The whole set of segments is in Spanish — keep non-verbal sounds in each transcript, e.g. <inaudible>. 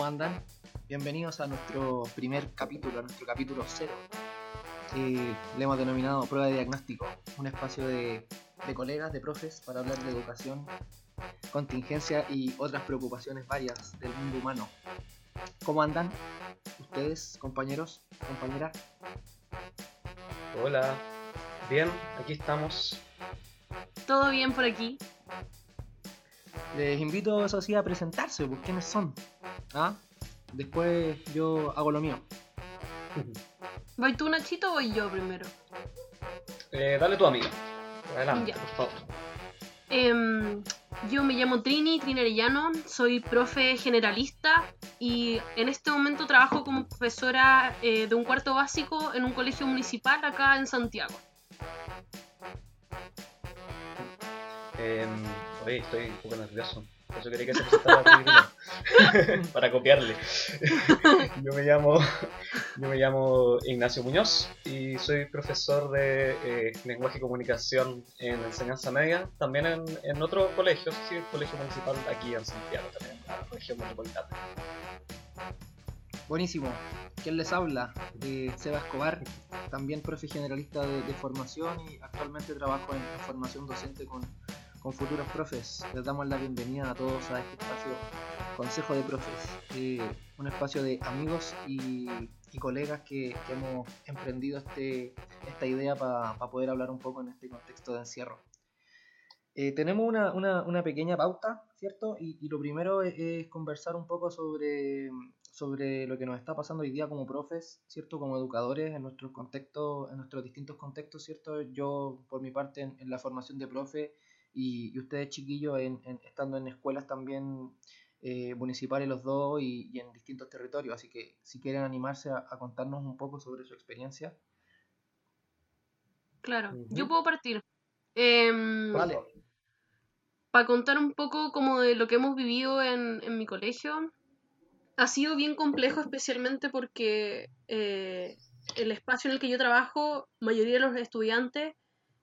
¿Cómo andan? Bienvenidos a nuestro primer capítulo, a nuestro capítulo cero, que le hemos denominado Prueba de Diagnóstico, un espacio de, de colegas, de profes, para hablar de educación, contingencia y otras preocupaciones varias del mundo humano. ¿Cómo andan ustedes, compañeros, compañeras? Hola, bien, aquí estamos. ¿Todo bien por aquí? Les invito, eso sí, a presentarse, pues quiénes son. ¿Ah? Después yo hago lo mío. ¿Voy tú, Nachito, o voy yo primero? Eh, dale tu amiga. Adelante, Ya. por favor. Em, yo me llamo Trini, Trini Arellano, soy profe generalista y en este momento trabajo como profesora eh, de un cuarto básico en un colegio municipal acá en Santiago. Oye, estoy un poco nervioso. Por eso quería que se presentara primero. <laughs> Para copiarle. <laughs> yo me llamo yo me llamo Ignacio Muñoz y soy profesor de eh, lenguaje y comunicación en enseñanza media, también en, en otro colegio, sí, el colegio municipal aquí en Santiago, también, en la región metropolitana. Buenísimo. ¿Quién les habla? Eh, Seba Escobar, también profe generalista de, de formación y actualmente trabajo en formación docente con, con futuros profes. Les damos la bienvenida a todos a este espacio Consejo de Profes, eh, un espacio de amigos y, colegas que, hemos emprendido este, esta idea para poder hablar un poco en este contexto de encierro. Eh, tenemos una, una- pequeña pauta, ¿cierto? Y, lo primero es, es conversar un poco sobre, sobre lo que nos está pasando hoy día como profes, ¿cierto? Como educadores en nuestros contextos, en nuestros distintos contextos, ¿cierto? Yo, por mi parte, en, en la formación de profe y, y ustedes, chiquillos, en, en- estando en escuelas también eh, municipales los dos y, y en distintos territorios. Así que si quieren animarse a, a contarnos un poco sobre su experiencia. Claro, Ujú. yo puedo partir. Em, Vale. para contar un poco como de lo que hemos vivido en, en mi colegio, ha sido bien complejo especialmente porque eh, el espacio en el que yo trabajo, mayoría de los estudiantes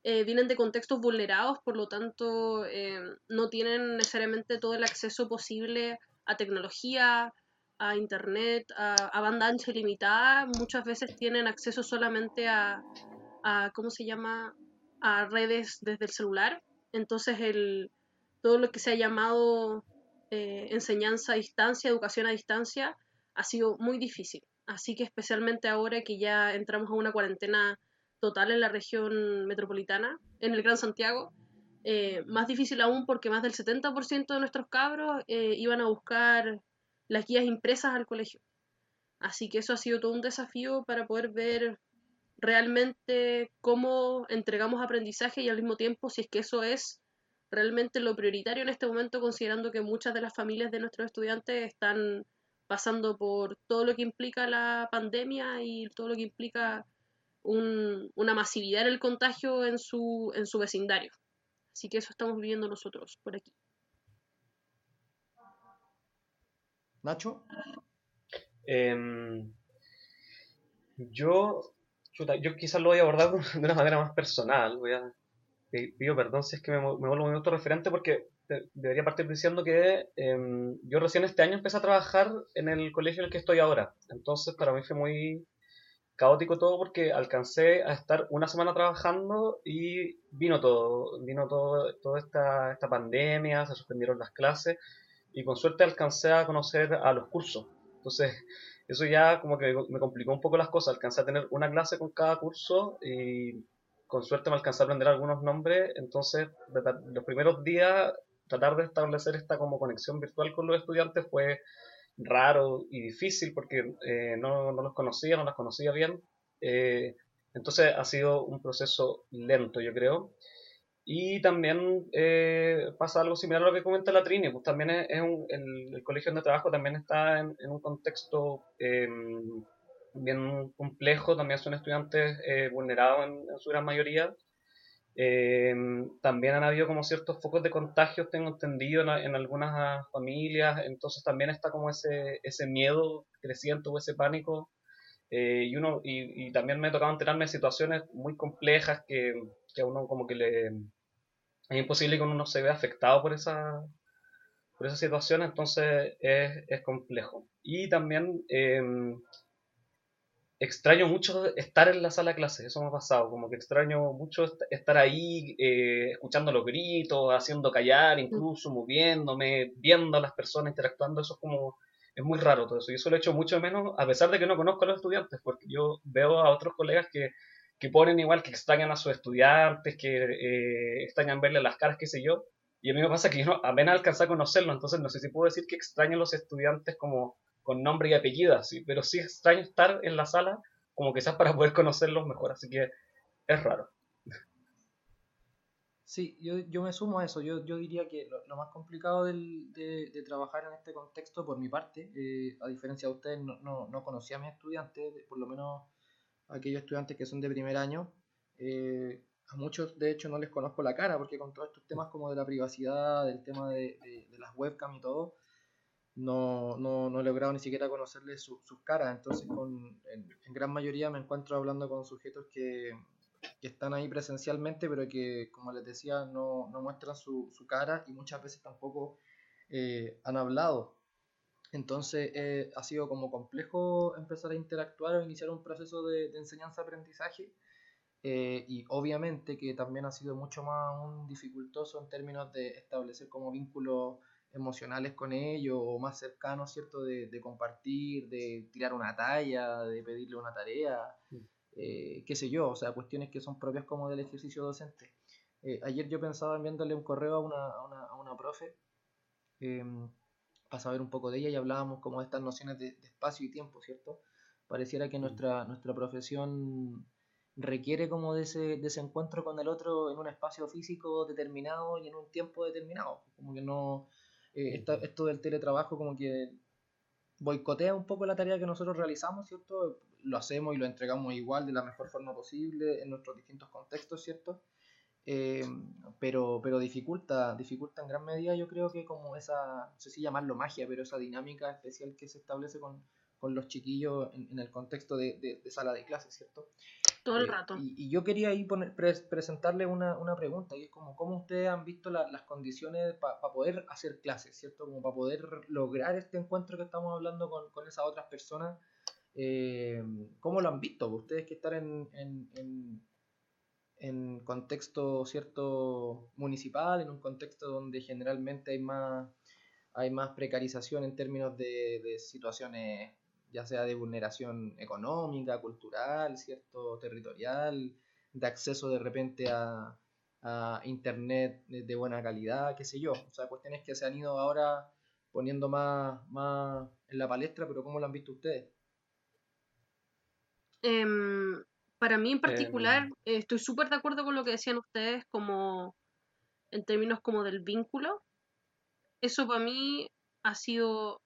eh, vienen de contextos vulnerados, por lo tanto eh, no tienen necesariamente todo el acceso posible a tecnología, a internet, a, banda ancha ilimitada, muchas veces tienen acceso solamente a, a ¿cómo se llama? a redes desde el celular. Entonces el, todo lo que se ha llamado eh, enseñanza a distancia, educación a distancia, ha sido muy difícil. Así que especialmente ahora que ya entramos a una cuarentena total en la región metropolitana, en el Gran Santiago, eh, más difícil aún porque más del 70% de nuestros cabros eh, iban a buscar las guías impresas al colegio. Así que eso ha sido todo un desafío para poder ver realmente cómo entregamos aprendizaje y al mismo tiempo si es que eso es realmente lo prioritario en este momento, considerando que muchas de las familias de nuestros estudiantes están pasando por todo lo que implica la pandemia y todo lo que implica un- una masividad en el contagio en su, en su vecindario. Así que eso estamos viviendo nosotros por aquí. Nacho. Em, yo, chuta, yo quizás lo voy a abordar <laughs> de una manera más personal. Voy a, pi- pido perdón si es que me, me vuelvo muy autorreferente porque de- debería partir diciendo que em, yo recién este año empecé a trabajar en el colegio en el que estoy ahora. Entonces para mí fue muy caótico todo porque alcancé a estar una semana trabajando y vino todo, vino todo, toda esta, esta pandemia, se suspendieron las clases y con suerte alcancé a conocer a los cursos. Entonces, eso ya como que me complicó un poco las cosas. Alcancé a tener una clase con cada curso y con suerte me alcancé a aprender algunos nombres. Entonces, los primeros días, tratar de establecer esta como conexión virtual con los estudiantes fue raro y difícil porque eh, no, no los conocía, no las conocía bien. Eh, entonces ha sido un proceso lento, yo creo. Y también eh, pasa algo similar a lo que comenta la Trini, pues también es, es un- el, el colegio donde trabajo también está en, en un contexto eh, bien complejo, también son estudiantes eh, vulnerados en, en su gran mayoría. Eh, también han habido como ciertos focos de contagios, tengo entendido, en, en algunas ah, familias, entonces también está como ese, ese miedo creciente o ese pánico. eh, y, uno, y, y también me ha tocado enterarme de situaciones muy complejas que, que a uno como que le, es imposible que uno no se vea afectado por esa por esa situación, entonces es, es complejo. Y también em, extraño mucho estar en la sala de clases, eso me ha pasado, como que extraño mucho estar ahí eh, escuchando los gritos, haciendo callar, incluso moviéndome, viendo a las personas interactuando, eso es como, es muy raro todo eso, y eso lo he hecho mucho menos, a pesar de que no conozco a los estudiantes, porque yo veo a otros colegas que, que ponen igual, que extrañan a sus estudiantes, que eh, extrañan verle las caras, qué sé yo, y a mí me pasa que yo no, apenas alcancé a conocerlo, entonces no sé si puedo decir que extraño a los estudiantes como con nombre y apellido, sí, pero sí extraño estar en la sala como quizás para poder conocerlos mejor, así que es raro. Sí, yo, yo me sumo a eso, yo, yo diría que lo, más complicado del, de, trabajar en este contexto, por mi parte, eh, a diferencia de ustedes, no, no, no, conocía a mis estudiantes, por lo menos aquellos estudiantes que son de primer año, eh, a muchos de hecho no les conozco la cara, porque con todos estos temas como de la privacidad, del tema de, de, de las webcam y todo, no, no, no he logrado ni siquiera conocerles sus caras, entonces con, en, gran mayoría me encuentro hablando con sujetos que, que, están ahí presencialmente, pero que, como les decía, no, no muestran su, su, cara y muchas veces tampoco eh, han hablado. Entonces eh, ha sido como complejo empezar a interactuar o iniciar un proceso de, de enseñanza-aprendizaje. Eh, y obviamente que también ha sido mucho más un dificultoso en términos de establecer como vínculos emocionales con ellos o más cercanos, ¿cierto? De, de, compartir, de tirar una talla, de pedirle una tarea, eh, qué sé yo, o sea, cuestiones que son propias como del ejercicio docente. Eh, ayer yo pensaba enviándole un correo a una, a una, a una profe em, para saber un poco de ella y hablábamos como de estas nociones de, espacio y tiempo, ¿cierto? Pareciera que nuestra, nuestra profesión requiere como de ese, de ese encuentro con el otro en un espacio físico determinado y en un tiempo determinado, como que no eh, esto del teletrabajo como que boicotea un poco la tarea que nosotros realizamos, ¿cierto? Lo hacemos y lo entregamos igual de la mejor forma posible en nuestros distintos contextos, ¿cierto? Eh, pero, pero dificulta, dificulta en gran medida yo creo que como esa, no sé si llamarlo magia, pero esa dinámica especial que se establece con, con los chiquillos en, el contexto de, de, sala de clases, ¿cierto? Todo el eh, rato. y, yo quería ahí poner, presentarle una, una, pregunta, y es como, ¿cómo ustedes han visto las condiciones para poder hacer clases, ¿cierto? Como para poder lograr este encuentro que estamos hablando con, con esas otras personas. Eh, ¿Cómo lo han visto? Ustedes que están en, en, en, en contexto, ¿cierto? Municipal, en un contexto donde generalmente hay más hay más precarización en términos de, de situaciones ya sea de vulneración económica, cultural, ¿cierto? territorial, de acceso de repente a, a internet de buena calidad, qué sé yo. O sea, cuestiones que se han ido ahora poniendo más, más en la palestra, pero ¿cómo lo han visto ustedes? Em, para mí en particular, em. estoy súper de acuerdo con lo que decían ustedes, como en términos como del vínculo. Eso para mí ha sido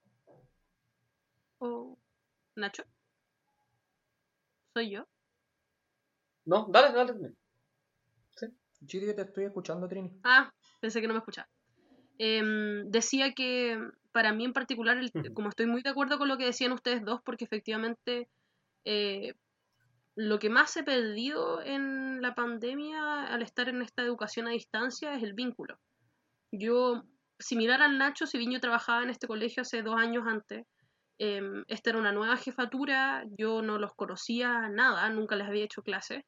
oh, Nacho. ¿Soy yo? No, dale, dale. Sí. Sí, te estoy escuchando, Trini. Ah, pensé que no me escuchaba. Em, decía que para mí en particular, como estoy muy de acuerdo con lo que decían ustedes dos, porque efectivamente eh, lo que más he perdido en la pandemia al estar en esta educación a distancia es el vínculo. Yo, similar al Nacho, si bien yo trabajaba en este colegio hace dos años antes, Em, esta era una nueva jefatura, yo no los conocía nada, nunca les había hecho clase.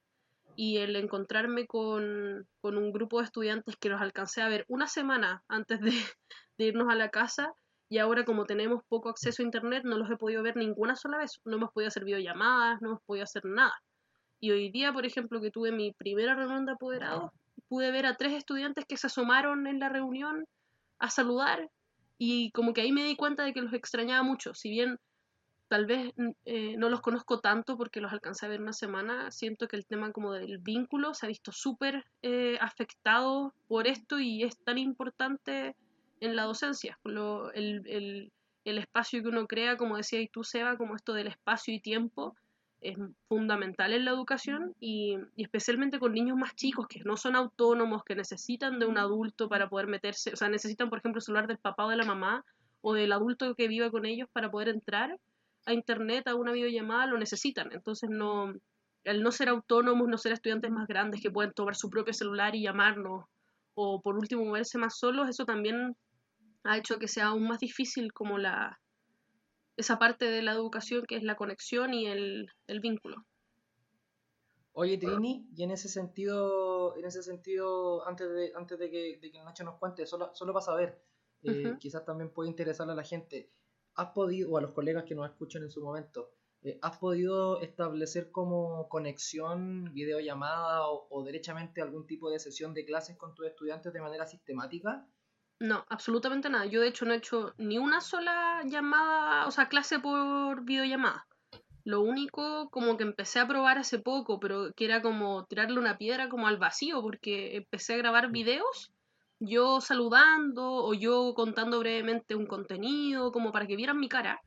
Y el encontrarme con, un grupo de estudiantes que los alcancé a ver una semana antes <laughs> de, irnos a la casa, y ahora como tenemos poco acceso a internet, no los he podido ver ninguna sola vez. No hemos podido hacer videollamadas, no hemos podido hacer nada. Y hoy día, por ejemplo, que tuve mi primera reunión de apoderados, pude ver a tres estudiantes que se asomaron en la reunión a saludar y como que ahí me di cuenta de que los extrañaba mucho. Si bien tal vez mm, eh, no los conozco tanto porque los alcancé a ver una semana, siento que el tema como del vínculo se ha visto súper eh, afectado por esto y es tan importante en la docencia. el, el, el, espacio que uno crea, como decía y tú, Seba, como esto del espacio y tiempo, es fundamental en la educación y, especialmente con niños más chicos que no son autónomos, que necesitan de un adulto para poder meterse, o sea, necesitan, por ejemplo, el celular del papá o de la mamá o del adulto que viva con ellos para poder entrar a internet, a una videollamada, lo necesitan. Entonces, no, el no ser autónomos, no ser estudiantes más grandes que pueden tomar su propio celular y llamarnos, o por último moverse más solos, eso también ha hecho que sea aún más difícil como la esa parte de la educación que es la conexión y el, el vínculo. Oye Trini, y en ese sentido, en ese sentido, antes de, antes de que, de que Nacho nos cuente, solo, solo para saber, eh, quizás también puede interesarle a la gente, ¿has podido, o a los colegas que nos escuchan en su momento, eh, ¿has podido establecer como conexión, videollamada o, o derechamente algún tipo de sesión de clases con tus estudiantes de manera sistemática? No, absolutamente nada. Yo de hecho no he hecho ni una sola llamada, o sea, clase por videollamada. Lo único como que empecé a probar hace poco, pero que era como tirarle una piedra como al vacío, porque empecé a grabar videos, yo saludando o yo contando brevemente un contenido, como para que vieran mi cara.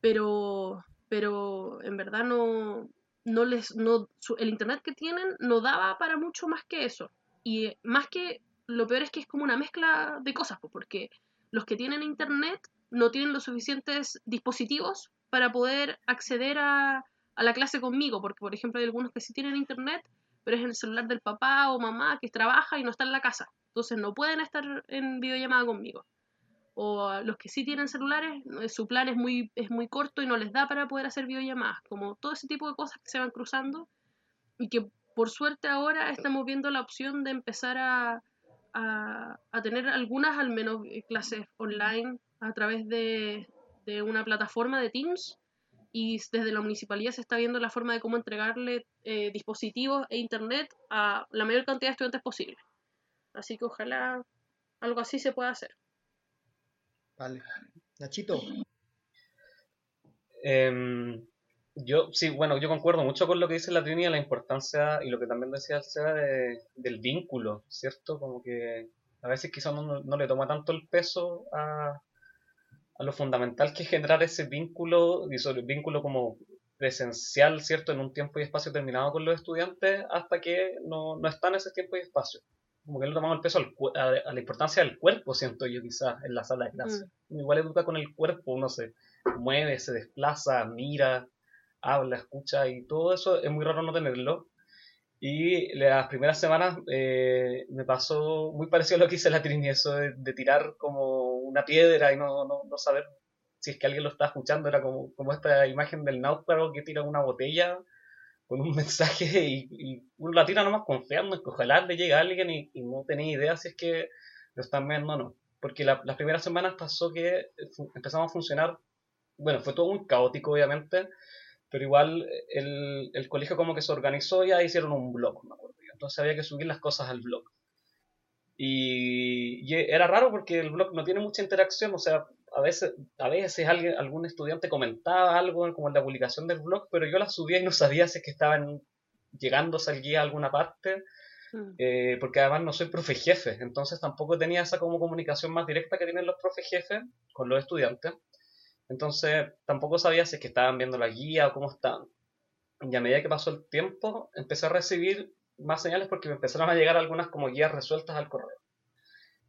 Pero, pero en verdad no, no les, no, el internet que tienen no daba para mucho más que eso. Y más que, lo peor es que es como una mezcla de cosas, porque los que tienen internet no tienen los suficientes dispositivos para poder acceder a, la clase conmigo, porque por ejemplo hay algunos que sí tienen internet, pero es en el celular del papá o mamá que trabaja y no está en la casa, entonces no pueden estar en videollamada conmigo. O los que sí tienen celulares, eh, su plan es muy, es muy corto y no les da para poder hacer videollamadas, como todo ese tipo de cosas que se van cruzando y que por suerte ahora estamos viendo la opción de empezar a, a tener algunas al menos eh, clases online a través de, de una plataforma de Teams y desde la municipalidad se está viendo la forma de cómo entregarle eh, dispositivos e internet a la mayor cantidad de estudiantes posible. Así que ojalá algo así se pueda hacer. Vale. Nachito. Em, yo, sí, bueno, yo concuerdo mucho con lo que dice la Trini, la importancia y lo que también decía el Seba del vínculo, ¿cierto? Como que a veces quizás no, no le toma tanto el peso a, a lo fundamental que es generar ese vínculo, y sobre el vínculo como presencial, ¿cierto? En un tiempo y espacio determinado con los estudiantes hasta que no, no está en ese tiempo y espacio. Como que no tomamos el peso a, la importancia del cuerpo, siento yo quizás, en la sala de clase. Mm. Igual educa con el cuerpo, uno se mueve, se desplaza, mira, habla, escucha y todo eso es muy raro no tenerlo. Y las primeras semanas eh, me pasó muy parecido a lo que hice la Trini, eso de tirar como una piedra y no, no, no, saber si es que alguien lo está escuchando. Era como, como esta imagen del náufrago que tira una botella con un <laughs> mensaje y, uno la tira nomás confiando en que ojalá le llegue alguien y, no tenía idea si es que lo están viendo o no. Porque las primeras semanas pasó que empezamos a funcionar, bueno, fue todo muy caótico obviamente, pero igual el, el colegio como que se organizó y hicieron un blog, me acuerdo. Entonces había que subir las cosas al blog. Y, era raro porque el blog no tiene mucha interacción, o sea, a veces, a veces alguien, algún estudiante comentaba algo como en la publicación del blog, pero yo la subía y no sabía si es que estaban llegando al guía a alguna parte, mm. eh, porque además no soy profe jefe, entonces tampoco tenía esa como comunicación más directa que tienen los profe jefes con los estudiantes. Entonces tampoco sabía si es que estaban viendo la guía o cómo estaban. Y a medida que pasó el tiempo, empecé a recibir más señales porque me empezaron a llegar algunas como guías resueltas al correo.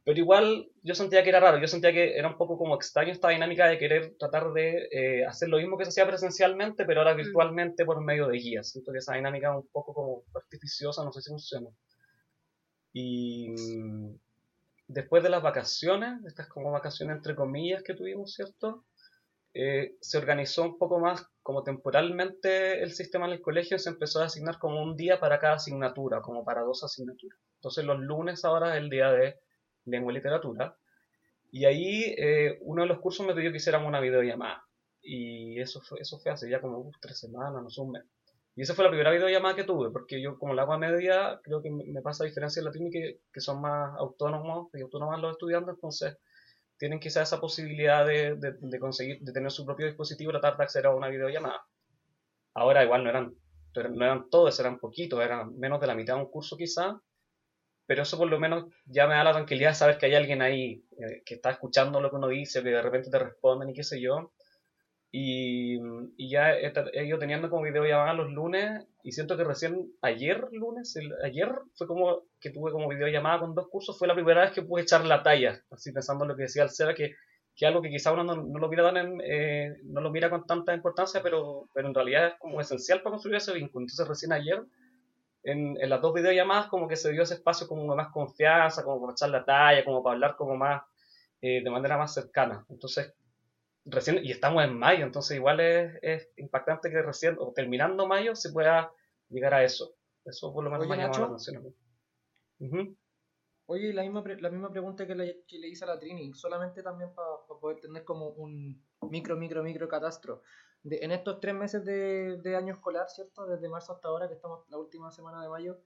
Pero igual yo sentía que era raro, yo sentía que era un poco como extraño esta dinámica de querer tratar de eh, hacer lo mismo que se hacía presencialmente, pero ahora mm. virtualmente por medio de guías. Siento que esa dinámica es un poco como artificiosa, no sé si funciona. Y mm, después de las vacaciones, estas como vacaciones entre comillas que tuvimos, ¿cierto? Eh, se organizó un poco más como temporalmente el sistema en el colegio se empezó a asignar como un día para cada asignatura, como para dos asignaturas. Entonces los lunes ahora es el día de lengua y literatura. Y ahí eh, uno de los cursos me pidió que hiciéramos una videollamada. Y eso fue, eso fue hace ya como tres semanas, no sé, un mes. Y esa fue la primera videollamada que tuve, porque yo como la hago a media, creo que me pasa a diferencia de la que, que son más autónomos y autónomas los estudiantes, entonces tienen quizás esa posibilidad de, de, conseguir, de tener su propio dispositivo y tratar de acceder a una videollamada. Ahora igual no eran, no eran todos, eran poquitos, eran menos de la mitad de un curso quizás, pero eso por lo menos ya me da la tranquilidad de saber que hay alguien ahí eh, que está escuchando lo que uno dice, que de repente te responden y qué sé yo, y, ya he, ido teniendo como videollamada los lunes y siento que recién ayer lunes, ayer fue como que tuve como videollamada con dos cursos, fue la primera vez que pude echar la talla, así pensando en lo que decía el Seba, que, que algo que quizá uno no, lo mira tan eh, no lo mira con tanta importancia, pero, pero en realidad es como esencial para construir ese vínculo. Entonces recién ayer, en, en las dos videollamadas, como que se dio ese espacio como más confianza, como para echar la talla, como para hablar como más de manera más cercana. Entonces, recién, y estamos en mayo, entonces igual es, es impactante que recién, o terminando mayo, se pueda llegar a eso. Eso por lo menos me llamado la atención. Oye, la misma, la misma pregunta que le, que le hice a la Trini, solamente también para poder tener como un micro, micro, micro catastro. De, en estos tres meses de, de, año escolar, ¿cierto? Desde marzo hasta ahora, que estamos la última semana de mayo,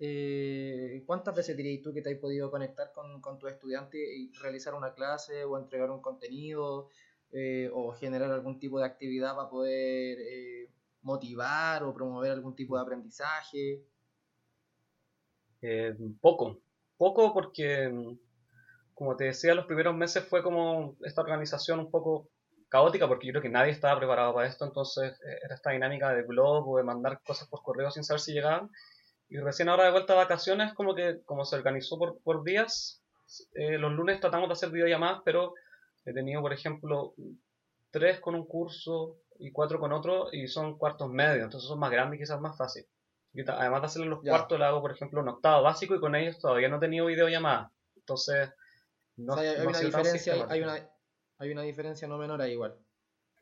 eh, ¿cuántas veces dirías tú que te has podido conectar con, con tu estudiante y realizar una clase o entregar un contenido eh, o generar algún tipo de actividad para poder eh, motivar o promover algún tipo de aprendizaje? Eh, poco, poco porque, como te decía, los primeros meses fue como esta organización un poco caótica porque yo creo que nadie estaba preparado para esto, entonces era esta dinámica de blog o de mandar cosas por correo sin saber si llegaban. Y recién ahora de vuelta a vacaciones, como que como se organizó por, días, los lunes tratamos de hacer videollamadas, pero he tenido, por ejemplo, tres con un curso y cuatro con otro y son cuartos medios, entonces son más grandes y quizás más fácil. además de hacerlo en los cuartos, le hago, por ejemplo, un octavo básico y con ellos todavía no he tenido videollamadas. Entonces, no, hay, una diferencia, hay, una, hay una diferencia no menor ahí igual.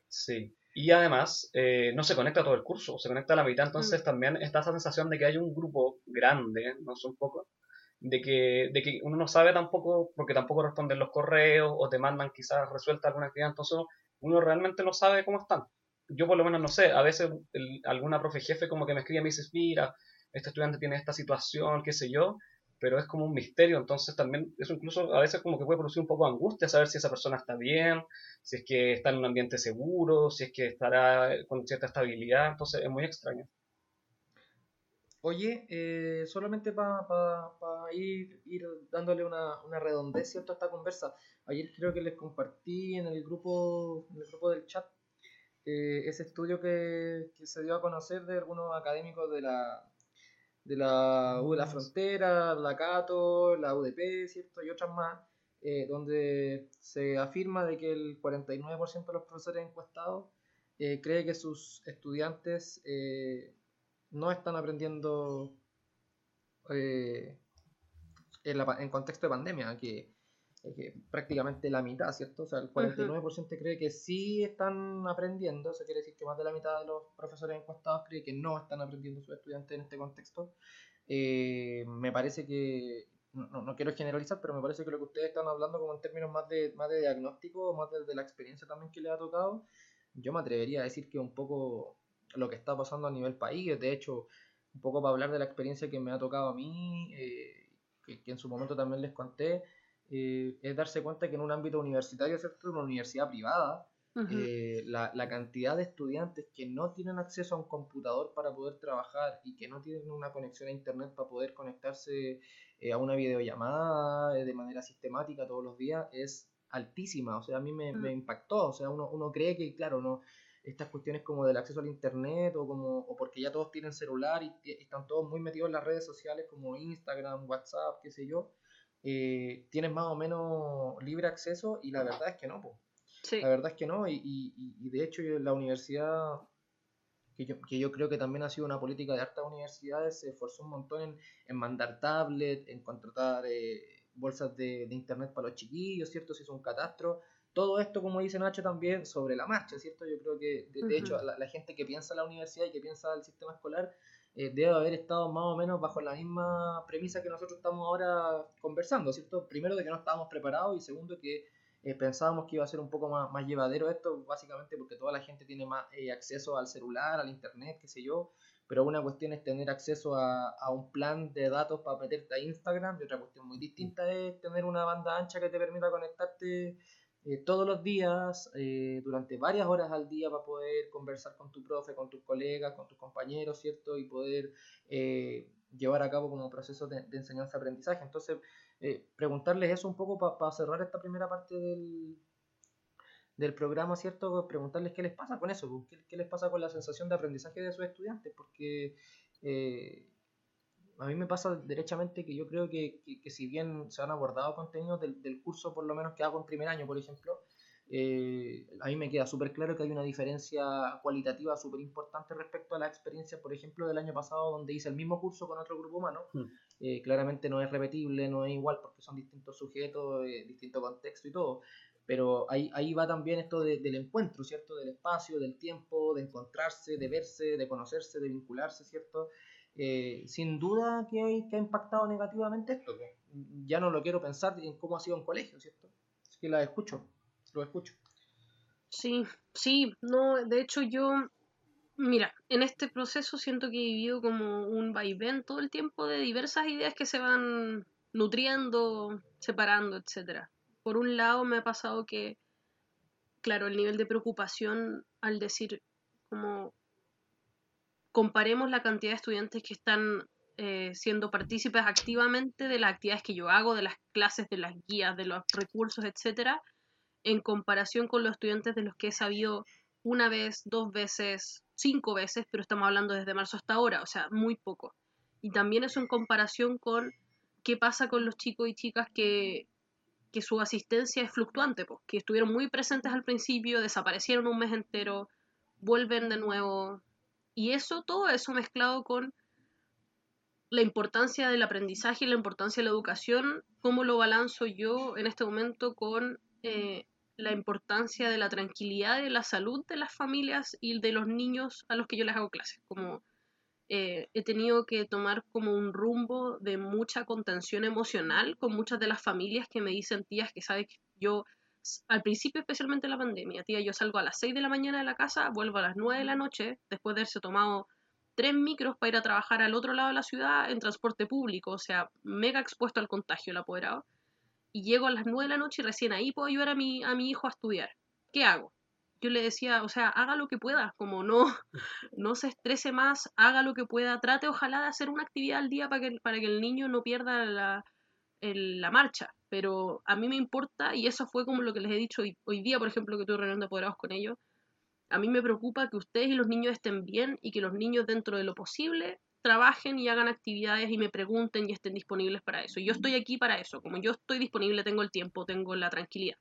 Sí. Y además, eh, no se conecta todo el curso, se conecta a la mitad, entonces mm. también está esa sensación de que hay un grupo grande, no son pocos, de que, de que uno no sabe tampoco, porque tampoco responden los correos o te mandan quizás resuelta alguna actividad, entonces uno realmente no sabe cómo están yo por lo menos no sé, a veces alguna profe jefe como que me escribe y me dice, mira, este estudiante tiene esta situación, qué sé yo, pero es como un misterio, entonces también eso incluso a veces como que puede producir un poco de angustia saber si esa persona está bien, si es que está en un ambiente seguro, si es que estará con cierta estabilidad, entonces es muy extraño. Oye, eh, solamente para ir, dándole una, redondez a esta conversa, ayer creo que les compartí en el grupo, en el grupo del chat eh, ese estudio que, se dio a conocer de algunos académicos de la, de la U de la Frontera, la Cato, la UDP, ¿cierto? Y otras más, eh, donde se afirma de que el 49% de los profesores encuestados cree que sus estudiantes no están aprendiendo en, en, contexto de pandemia, que que prácticamente la mitad, ¿cierto? O sea, el 49% cree que sí están aprendiendo, eso quiere decir que más de la mitad de los profesores encuestados cree que no están aprendiendo sus estudiantes en este contexto. Eh, me parece que, no, no, quiero generalizar, pero me parece que lo que ustedes están hablando como en términos más de, más de diagnóstico, más de, la experiencia también que les ha tocado, yo me atrevería a decir que un poco lo que está pasando a nivel país, de hecho, un poco para hablar de la experiencia que me ha tocado a mí, eh, que, que en su momento también les conté, eh, es darse cuenta que en un ámbito universitario, ¿cierto? Una universidad privada, eh, la, la, cantidad de estudiantes que no tienen acceso a un computador para poder trabajar y que no tienen una conexión a internet para poder conectarse eh, a una videollamada de manera sistemática todos los días es altísima. O sea, a mí me, me impactó. O sea, uno, uno cree que, claro, no estas cuestiones como del acceso al internet o como o porque ya todos tienen celular y, y están todos muy metidos en las redes sociales como Instagram, WhatsApp, qué sé yo eh, tienes más o menos libre acceso y la verdad es que no. La verdad es que no y, y, de hecho la universidad, que yo, que yo, creo que también ha sido una política de hartas universidades, se esforzó un montón en, en mandar tablets, en contratar eh, bolsas de, de, internet para los chiquillos, ¿cierto? Se hizo un catastro. Todo esto, como dice Nacho, también sobre la marcha, ¿cierto? Yo creo que, de, hecho, la, la, gente que piensa la universidad y que piensa el sistema escolar eh, debe haber estado más o menos bajo la misma premisa que nosotros estamos ahora conversando, ¿cierto? Primero de que no estábamos preparados y segundo que eh, pensábamos que iba a ser un poco más, más, llevadero esto, básicamente porque toda la gente tiene más eh, acceso al celular, al internet, qué sé yo, pero una cuestión es tener acceso a, a, un plan de datos para meterte a Instagram y otra cuestión muy distinta es tener una banda ancha que te permita conectarte eh, todos los días, eh, durante varias horas al día, para poder conversar con tu profe, con tus colegas, con tus compañeros, ¿cierto? Y poder eh, llevar a cabo como proceso de, enseñanza-aprendizaje. Entonces, preguntarles eso un poco para cerrar esta primera parte del, del programa, ¿cierto? Preguntarles qué les pasa con eso, qué, qué, les pasa con la sensación de aprendizaje de sus estudiantes, porque a mí me pasa derechamente que yo creo que, que, si bien se han abordado contenidos del, del, curso, por lo menos que hago en primer año, por ejemplo, eh, a mí me queda súper claro que hay una diferencia cualitativa súper importante respecto a la experiencia, por ejemplo, del año pasado, donde hice el mismo curso con otro grupo humano. Hmm. Eh, claramente no es repetible, no es igual porque son distintos sujetos, eh, distinto contexto y todo. Pero ahí, ahí va también esto del encuentro, ¿cierto? Del espacio, del tiempo, de encontrarse, de verse, de conocerse, de vincularse, ¿cierto? Sin duda que, hay, que ha impactado negativamente esto. Ya no lo quiero pensar en cómo ha sido en colegio, ¿cierto? Es que la escucho lo escucho. Sí, sí, no, de hecho yo, mira, en este proceso siento que he vivido como un vaivén todo el tiempo de diversas ideas que se van nutriendo, separando, etcétera. Por un lado me ha pasado que, claro, el nivel de preocupación al decir como comparemos la cantidad de estudiantes que están eh, siendo partícipes activamente de las actividades que yo hago, de las clases, de las guías, de los recursos, etcétera, en comparación con los estudiantes de los que he sabido una vez, dos veces, cinco veces, pero estamos hablando desde marzo hasta ahora, o sea, muy poco. Y también eso en comparación con qué pasa con los chicos y chicas que, que su asistencia es fluctuante, pues, que estuvieron muy presentes al principio, desaparecieron un mes entero, vuelven de nuevo. Y eso, todo eso mezclado con la importancia del aprendizaje y la importancia de la educación, cómo lo balanzo yo en este momento con eh, la importancia de la tranquilidad de la salud de las familias y de los niños a los que yo les hago clases. Como eh, he tenido que tomar como un rumbo de mucha contención emocional con muchas de las familias que me dicen, tías, que sabes que yo, al principio especialmente la pandemia, tía, yo salgo a las 6 de la mañana de la casa, vuelvo a las 9 de la noche, después de haberse tomado tres micros para ir a trabajar al otro lado de la ciudad en transporte público, o sea, mega expuesto al contagio el apoderado y llego a las 9 de la noche y recién ahí puedo ayudar a mi, a mi hijo a estudiar. ¿Qué hago? Yo le decía, o sea, haga lo que pueda, como no, <laughs> no se estrese más, haga lo que pueda, trate ojalá de hacer una actividad al día para que, para que el niño no pierda la, la marcha. Pero a mí me importa, y eso fue como lo que les he dicho hoy, día, por ejemplo, que tuve reunión de apoderados con ellos, a mí me preocupa que ustedes y los niños estén bien y que los niños dentro de lo posible trabajen y hagan actividades y me pregunten y estén disponibles para eso. Yo estoy aquí para eso, como yo estoy disponible, tengo el tiempo, tengo la tranquilidad.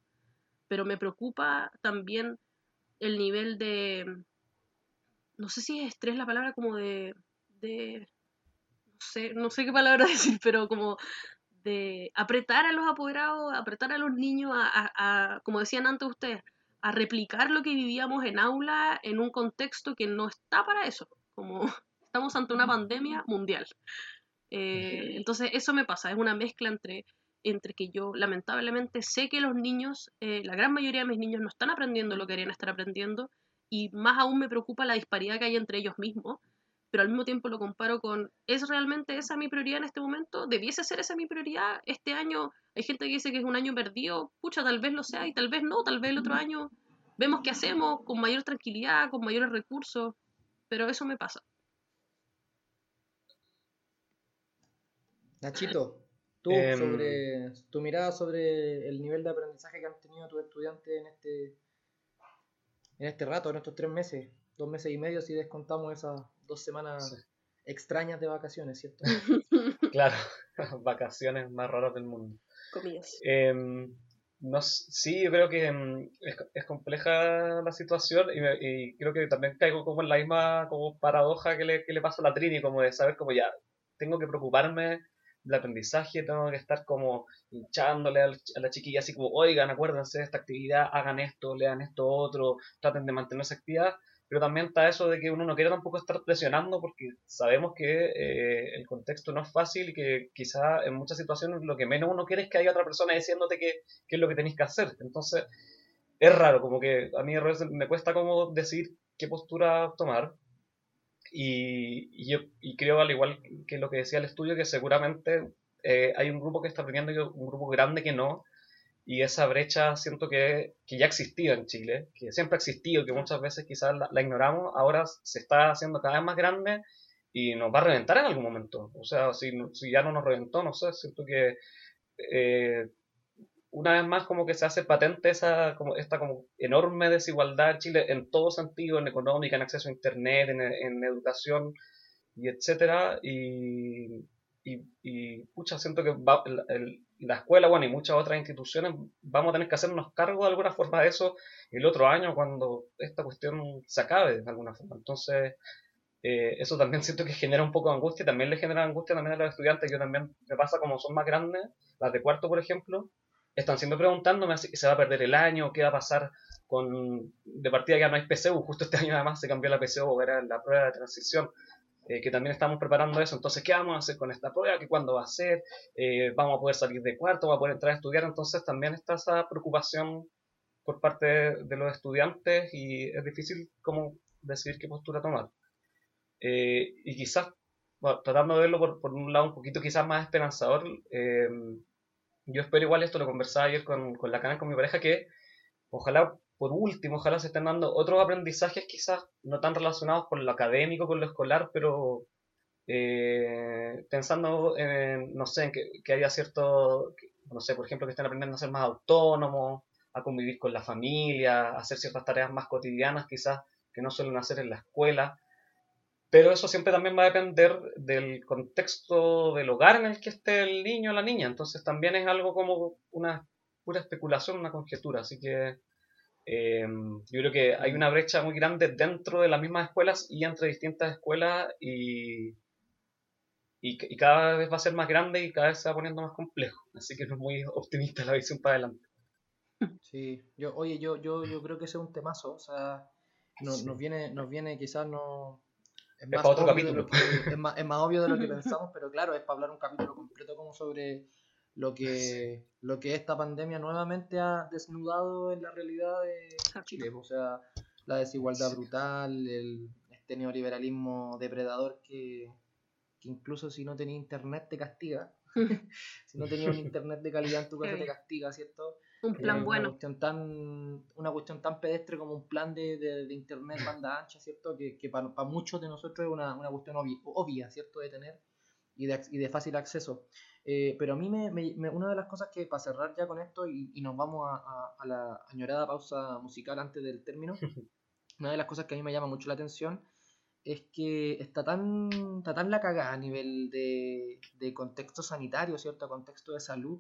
Pero me preocupa también el nivel de, no sé si es estrés la palabra, como de, de no sé, no sé qué palabra <laughs> decir, pero como de apretar a los apoderados, apretar a los niños, a, como decían antes ustedes, a replicar lo que vivíamos en aula en un contexto que no está para eso. Como <laughs> estamos ante una pandemia mundial. Eh, entonces eso me pasa, es una mezcla entre, entre que yo lamentablemente sé que los niños, eh, la gran mayoría de mis niños no están aprendiendo lo que querían estar aprendiendo y más aún me preocupa la disparidad que hay entre ellos mismos, pero al mismo tiempo lo comparo con, ¿es realmente esa mi prioridad en este momento? ¿Debiese ser esa mi prioridad? Este año hay gente que dice que es un año perdido, pucha, tal vez lo sea y tal vez no, tal vez el otro año vemos qué hacemos con mayor tranquilidad, con mayores recursos, pero eso me pasa. Nachito, tú, em, sobre tu mirada sobre el nivel de aprendizaje que han tenido tus estudiantes en este, en este rato, en estos tres meses, dos meses y medio, si descontamos esas dos semanas extrañas de vacaciones, ¿cierto? <laughs> claro, <laughs> vacaciones más raras del mundo. Eh, no, sí, yo creo que em, es, compleja la situación y, creo que también caigo como en la misma como paradoja que le, que le pasa a la Trini, como de saber como ya, tengo que preocuparme del aprendizaje, tengo que estar como hinchándole a la chiquilla así como, oigan, acuérdense de esta actividad, hagan esto, lean esto otro, traten de mantener esa actividad, pero también está eso de que uno no quiere tampoco estar presionando porque sabemos que eh, el contexto no es fácil y que quizá en muchas situaciones lo que menos uno quiere es que haya otra persona diciéndote qué, es lo que tenéis que hacer. Entonces, es raro, como que a mí me cuesta como decir qué postura tomar, y, yo y creo, al igual que lo que decía el estudio, que seguramente eh, hay un grupo que está aprendiendo y un grupo grande que no. Y esa brecha siento que, que ya existía en Chile, que siempre ha existido, que muchas veces quizás la, ignoramos, ahora se está haciendo cada vez más grande y nos va a reventar en algún momento. O sea, si, si ya no nos reventó, no sé, siento que eh, una vez más como que se hace patente esa, como, esta como enorme desigualdad en Chile en todo sentido, en económica, en acceso a internet, en, educación y etcétera, y, y, pucha, siento que la escuela, bueno, y muchas otras instituciones, vamos a tener que hacernos cargo de alguna forma de eso el otro año cuando esta cuestión se acabe de alguna forma. Entonces, eh, eso también <laughs> siento que genera un poco de angustia, también le genera angustia también a los estudiantes, yo también me pasa como son más grandes, las de cuarto, por ejemplo, están siempre preguntándome si se va a perder el año, qué va a pasar con, de partida ya no hay PCU, justo este <laughs> año además se cambió la PCU, era la prueba de transición, eh, que también estamos preparando eso. Entonces, ¿qué vamos a hacer con esta prueba? ¿Qué cuándo va a ser? Eh, ¿Vamos a poder salir de cuarto? ¿Vamos a poder entrar a estudiar? Entonces, también está esa preocupación por parte de, los estudiantes y es difícil como decidir qué postura tomar. Eh, y quizás, tratando de verlo por, por, un lado un poquito quizás más esperanzador, yo espero igual, esto lo conversaba ayer con, con la cana, con mi pareja, que ojalá por último, ojalá se estén dando otros aprendizajes quizás no tan relacionados con lo académico, con lo escolar, pero eh, pensando en, no sé, en que, haya cierto, no sé, por ejemplo, que estén aprendiendo a ser más autónomos, a convivir con la familia, a hacer ciertas tareas más cotidianas quizás que no suelen hacer en la escuela. Pero eso siempre también va a depender del contexto del hogar en el que esté el niño o la niña. Entonces también es algo como una pura especulación, una conjetura. Así que eh, yo creo que hay una brecha muy grande dentro de las mismas escuelas y entre distintas escuelas y, y, cada vez va a ser más grande y cada vez se va poniendo más complejo. Así que no es muy optimista la visión para adelante. Sí, yo, oye, yo, yo, yo creo que ese es un temazo. O sea, nos, viene, nos viene quizás no... Es, más otro capítulo. es, más, es más obvio de lo que <laughs> pensamos, pero claro, es para hablar un capítulo completo como sobre lo que, lo que esta pandemia nuevamente ha desnudado en la realidad de Chile. O sea, la desigualdad brutal, el, este neoliberalismo depredador que, incluso si no tenía internet te castiga. <laughs> <laughs> si no tenía un internet de calidad en tu casa te castiga, ¿cierto? Un plan bueno. Una cuestión, tan, una cuestión tan pedestre como un plan de, de, internet banda ancha, ¿cierto? Que, que para, muchos de nosotros es una, una cuestión obvia, ¿cierto? De tener y de, y de fácil acceso. Eh, pero a mí me, me, una de las cosas que, para cerrar ya con esto, y, y nos vamos a, a, la añorada pausa musical antes del término, <laughs> una de las cosas que a mí me llama mucho la atención es que está tan, está tan la cagada a nivel de, de contexto sanitario, ¿cierto? Contexto de salud,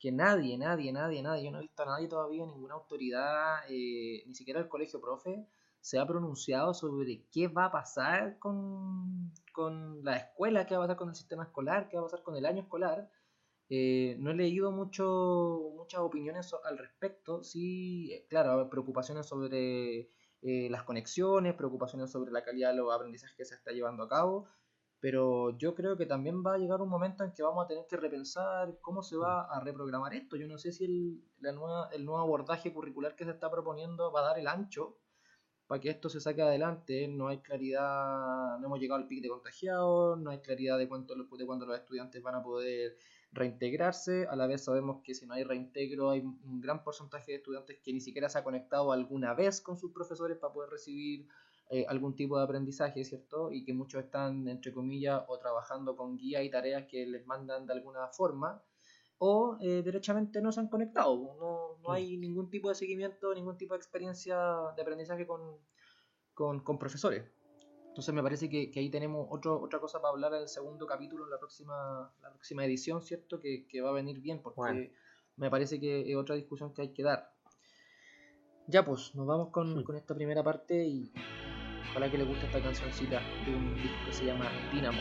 que nadie, nadie, nadie, nadie, yo no he visto a nadie todavía, ninguna autoridad, eh, ni siquiera el colegio profe, se ha pronunciado sobre qué va a pasar con, con la escuela, qué va a pasar con el sistema escolar, qué va a pasar con el año escolar. Eh, no he leído mucho, muchas opiniones al respecto. Sí, eh, claro, preocupaciones sobre eh, las conexiones, preocupaciones sobre la calidad de los aprendizajes que se está llevando a cabo. Pero yo creo que también va a llegar un momento en que vamos a tener que repensar cómo se va a reprogramar esto. Yo no sé si el, la nueva, el nuevo abordaje curricular que se está proponiendo va a dar el ancho para que esto se saque adelante. No hay claridad, no hemos llegado al pic de contagiados, no hay claridad de, cuánto, de cuándo los estudiantes van a poder reintegrarse. A la vez sabemos que si no hay reintegro hay un gran porcentaje de estudiantes que ni siquiera se ha conectado alguna vez con sus profesores para poder recibir eh, algún tipo de aprendizaje, ¿cierto? Y que muchos están, entre comillas, o trabajando con guías y tareas que les mandan de alguna forma o eh, derechamente no se han conectado. No, no, hay ningún tipo de seguimiento, ningún tipo de experiencia de aprendizaje con, con, profesores. Entonces me parece que, que, ahí tenemos otro, otra cosa para hablar en el segundo capítulo, en la próxima, la próxima edición, ¿cierto? Que, que va a venir bien, porque me parece que es otra discusión que hay que dar. Ya pues, nos vamos con, con esta primera parte y ojalá que les guste esta cancioncita de un disco que se llama Dynamo.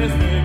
is this?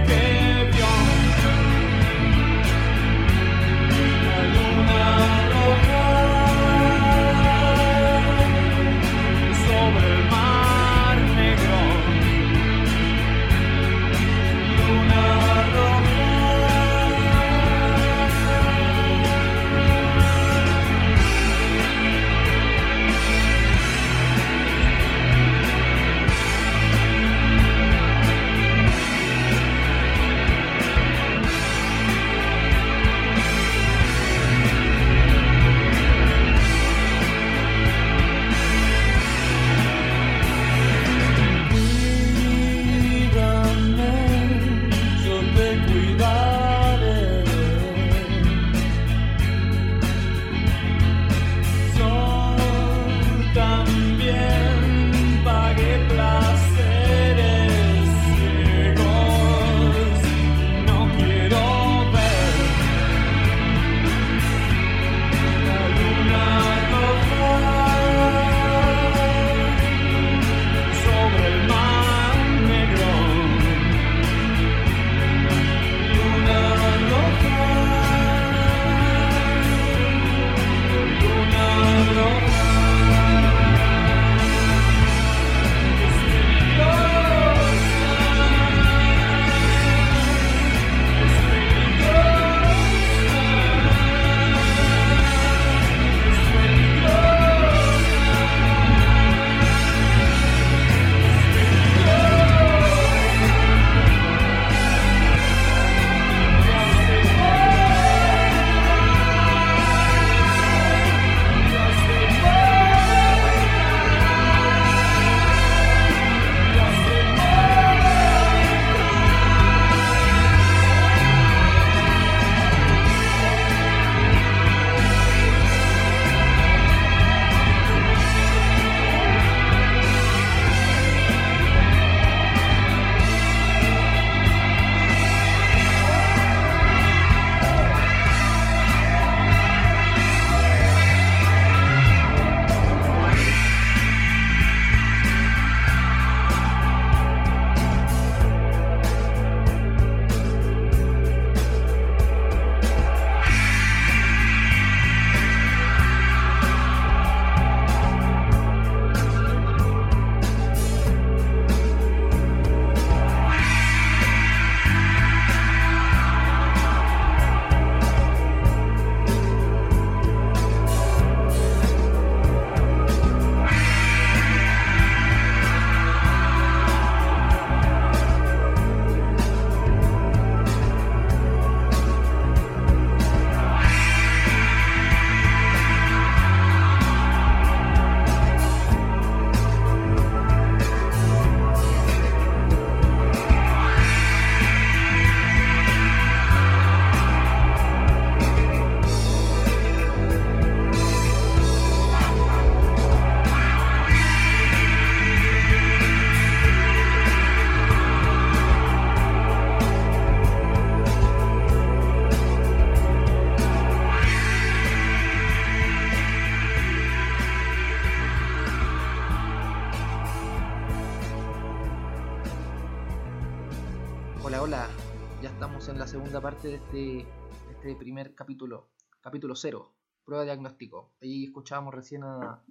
En la segunda parte de este, este primer capítulo. Capítulo 0. Prueba de diagnóstico. Ahí escuchábamos recién a,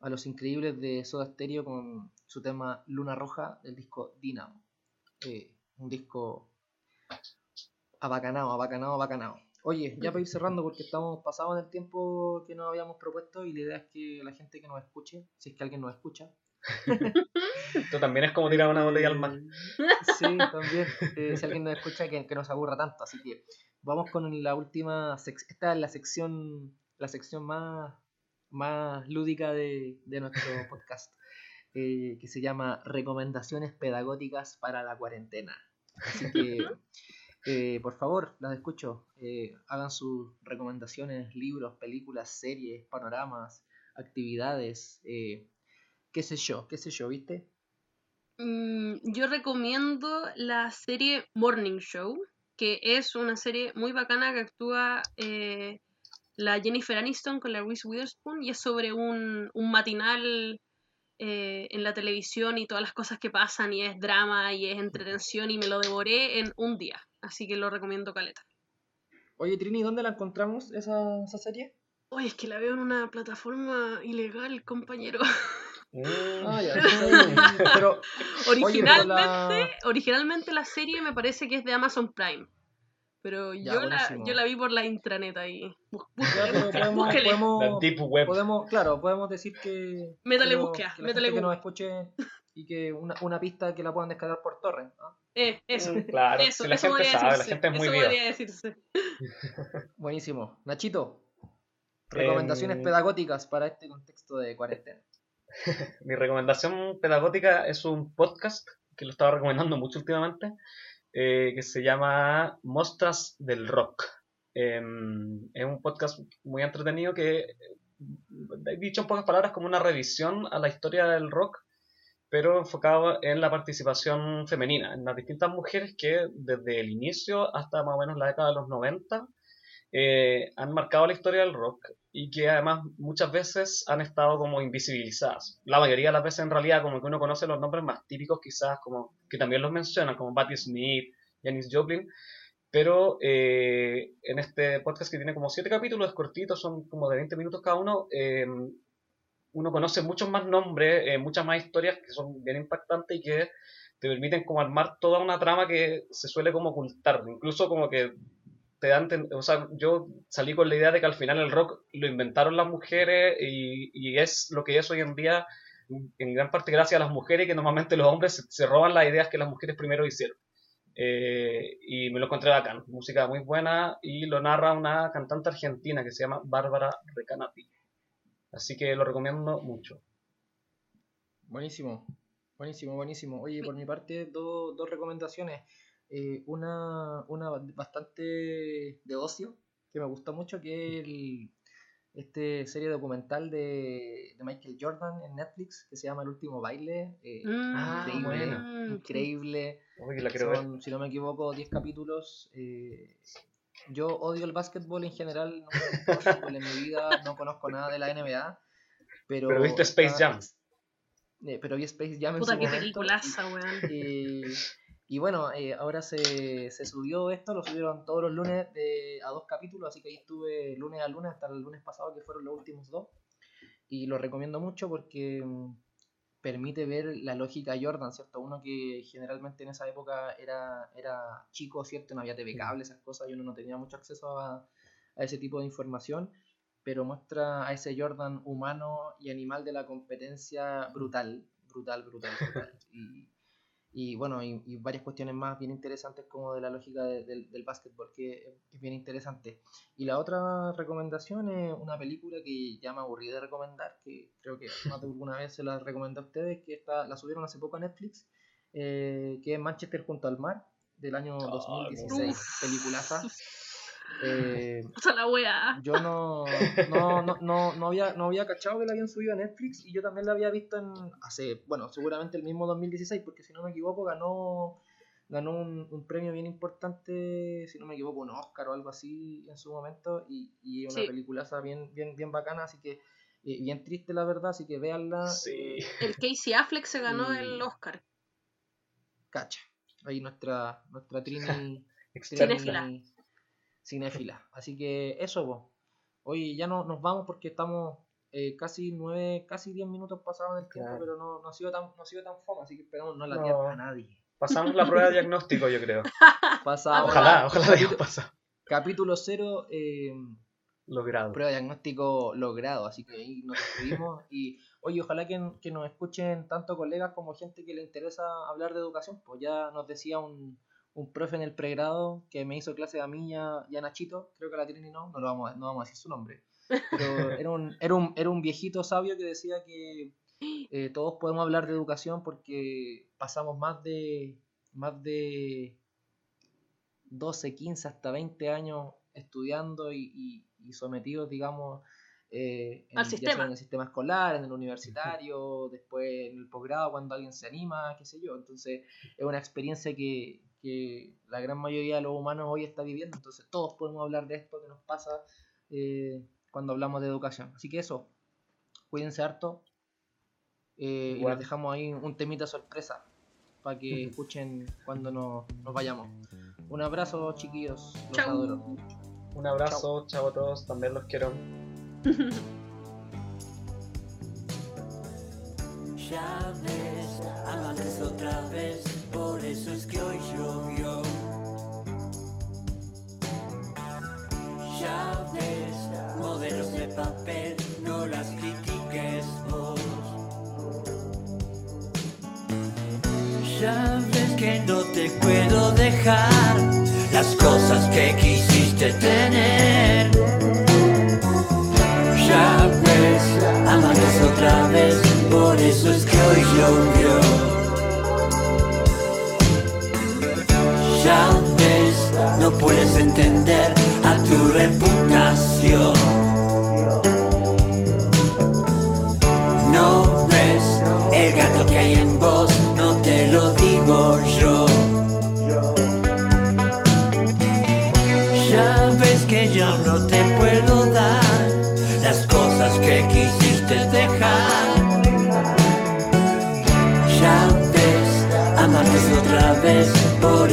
a los increíbles de Soda Stereo con su tema Luna Roja del disco Dynamo. Eh, un disco abacanado, abacanado, abacanado. Oye, ya para ir cerrando porque estamos pasados en el tiempo que nos habíamos propuesto y la idea es que la gente que nos escuche, si es que alguien nos escucha, <laughs> Esto también es como tirar una botella al mar. <laughs> Sí, también. eh, si alguien nos escucha, que, que nos aburra tanto. Así que vamos con la última. sec- Esta es la sección, la sección más, más lúdica de, de nuestro <laughs> podcast, eh, que se llama Recomendaciones Pedagógicas para la Cuarentena. Así que, eh, por favor, las escucho. eh, hagan sus recomendaciones, libros, películas, series, panoramas, actividades, eh, qué sé yo, qué sé yo, ¿viste? Mm, yo recomiendo la serie Morning Show, que es una serie muy bacana que actúa la Jennifer Aniston con la Reese Witherspoon y es sobre un, un matinal en la televisión y todas las cosas que pasan y es drama y es entretención y me lo devoré en un día, así que lo recomiendo caleta. Oye, Trini, ¿dónde la encontramos esa, esa serie? Oye, es que la veo en una plataforma ilegal, compañero. Mm. Ah, ya. <laughs> Pero, Originalmente, la- originalmente la serie me parece que es de Amazon Prime. Pero Ya, yo, la, yo la vi por la intranet ahí. Bú- ya, Búsquele, podemos. La podemos, Deep Web. podemos, claro, podemos decir que. Métale búsqueda, métale que nos búsqueda. escuche y que una, una pista que la puedan descargar por torrent. ¿ah? Eh, eso, Mm, Claro, eso, si la eso gente podría sabe, la decirse, gente es muy eso viva. podría decirse. <laughs> Buenísimo. Nachito, recomendaciones Em, pedagógicas para este contexto de cuarentena. <laughs> Mi recomendación pedagógica es un podcast que lo estaba recomendando mucho últimamente, eh, que se llama Mostras del Rock. Em, es un podcast muy entretenido que, eh, dicho en pocas palabras, como una revisión a la historia del rock, pero enfocado en la participación femenina, en las distintas mujeres que desde el inicio hasta más o menos la década de los 90 eh, han marcado la historia del rock y que además muchas veces han estado como invisibilizadas. La mayoría de las veces en realidad como que uno conoce los nombres más típicos quizás como que también los menciona como Patti Smith, Janis Joplin, pero eh, en este podcast que tiene como siete capítulos, es cortito, son como de 20 minutos cada uno, eh, uno conoce muchos más nombres, eh, muchas más historias que son bien impactantes y que te permiten como armar toda una trama que se suele como ocultar, incluso como que te dan, o sea, yo salí con la idea de que al final el rock lo inventaron las mujeres y, y es lo que es hoy en día en gran parte gracias a las mujeres que normalmente los hombres se, se roban las ideas que las mujeres primero hicieron. Eh, y me lo encontré bacán, música muy buena y lo narra una cantante argentina que se llama Bárbara Recanati. Así que lo recomiendo mucho. Buenísimo, buenísimo, buenísimo. Oye, por mi parte, dos, dos recomendaciones. Eh, una, una bastante de ocio, que me gustó mucho, que es el, este serie documental de, de Michael Jordan en Netflix, que se llama El último baile. Eh, Mm, Ah, increíble, bueno. increíble. Uy, la. Son, si no me equivoco, 10 capítulos. eh, yo odio el básquetbol en general, no fútbol en mi vida, no conozco nada de la NBA. Pero, Pero viste Space Jam. eh, pero vi Space Jam en Puta, su qué momento, peliculaza, weón. y, y bueno, eh, ahora se, se subió esto, lo subieron todos los lunes de, a dos capítulos, así que ahí estuve lunes a lunes hasta el lunes pasado, que fueron los últimos dos. Y lo recomiendo mucho porque mm, permite ver la lógica Jordan, ¿cierto? Uno que generalmente en esa época era, era chico, ¿cierto? No había TV cable, esas cosas, y uno no tenía mucho acceso a, a ese tipo de información, pero muestra a ese Jordan humano y animal de la competencia brutal, brutal, brutal, brutal. <laughs> Y, y bueno, y, y varias cuestiones más bien interesantes como de la lógica de- del, del básquetbol, que es, bien interesante. Y la otra recomendación es una película que ya me aburrí de recomendar, que creo que más de alguna vez se la recomendé a ustedes, que está, la subieron hace poco a Netflix, eh, que es Manchester junto al mar, del año 2016, Uf. peliculaza. Eh, <laughs> Puta la weá. yo no, no, no, no, no había, no había cachado que la habían subido a Netflix y yo también la había visto en hace, bueno, seguramente el mismo 2016, porque si no me equivoco ganó, ganó un, un premio bien importante, si no me equivoco, un Oscar o algo así en su momento, y, y una Sí. peliculaza bien, bien, bien bacana, así que eh, bien triste la verdad, así que véanla. Sí. eh, El Casey Affleck se ganó Y- el Oscar. cacha. ahí nuestra, nuestra Trini. <laughs> Trini cinéfila. Así que eso, po. Oye, ya no, nos vamos porque estamos eh, casi nueve, casi diez minutos pasados del tiempo, Claro. pero no, no ha sido tan, no ha sido tan fome, así que esperamos no la No. a nadie. Pasamos la prueba de diagnóstico, yo creo. <laughs> Pasa Ojalá, ojalá hayamos capítulo, pasado. capítulo cero, eh, Logrado. prueba de diagnóstico logrado, así que ahí nos despedimos y oye, ojalá que, que nos escuchen tanto colegas como gente que le interesa hablar de educación, pues ya nos decía un, un profe en el pregrado que me hizo clase a mí y a, y a Nachito, creo que la Trini no, no, lo vamos a, no vamos a decir su nombre, pero <laughs> era un, era un, era un viejito sabio que decía que eh, todos podemos hablar de educación porque pasamos más de, más de 12, 15, hasta 20 años estudiando y, y- y sometidos, digamos, eh, en, Al sistema. en el sistema escolar, en el universitario, después en el posgrado, cuando alguien se anima, qué sé yo. Entonces, es una experiencia que, que la gran mayoría de los humanos hoy está viviendo. Entonces, todos podemos hablar de esto que nos pasa eh, cuando hablamos de educación. Así que eso, cuídense harto. eh, y les dejamos ahí un temita sorpresa para que escuchen cuando nos, nos vayamos. Un abrazo, chiquillos. Los Chau. adoro. Un abrazo, chao a todos, también los quiero. <laughs> Ya ves, amantes otra vez, por eso es que hoy llovió. Ya ves, modelos de papel, no las critiques vos. Ya ves que no te puedo dejar las cosas que quisiste tener. Ya ves, amantes otra vez, por eso es que hoy llovió. No puedes entender a tu reputación. No ves el gato que hay en vos, no te lo digo yo.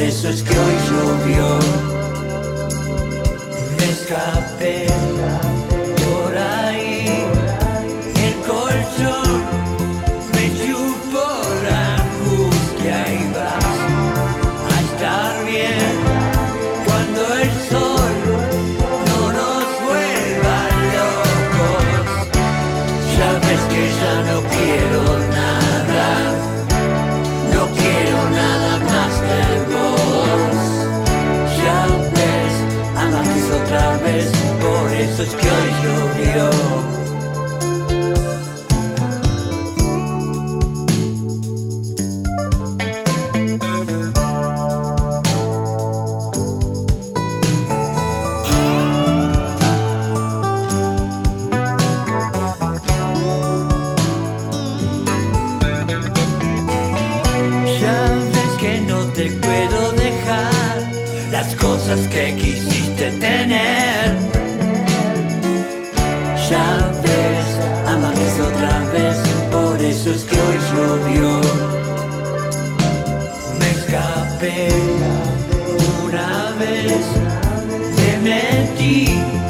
Por eso es que hoy llovió. Me escapé Ya ves, otra vez, por eso es que hoy llovió. Me escapé una vez, me metí.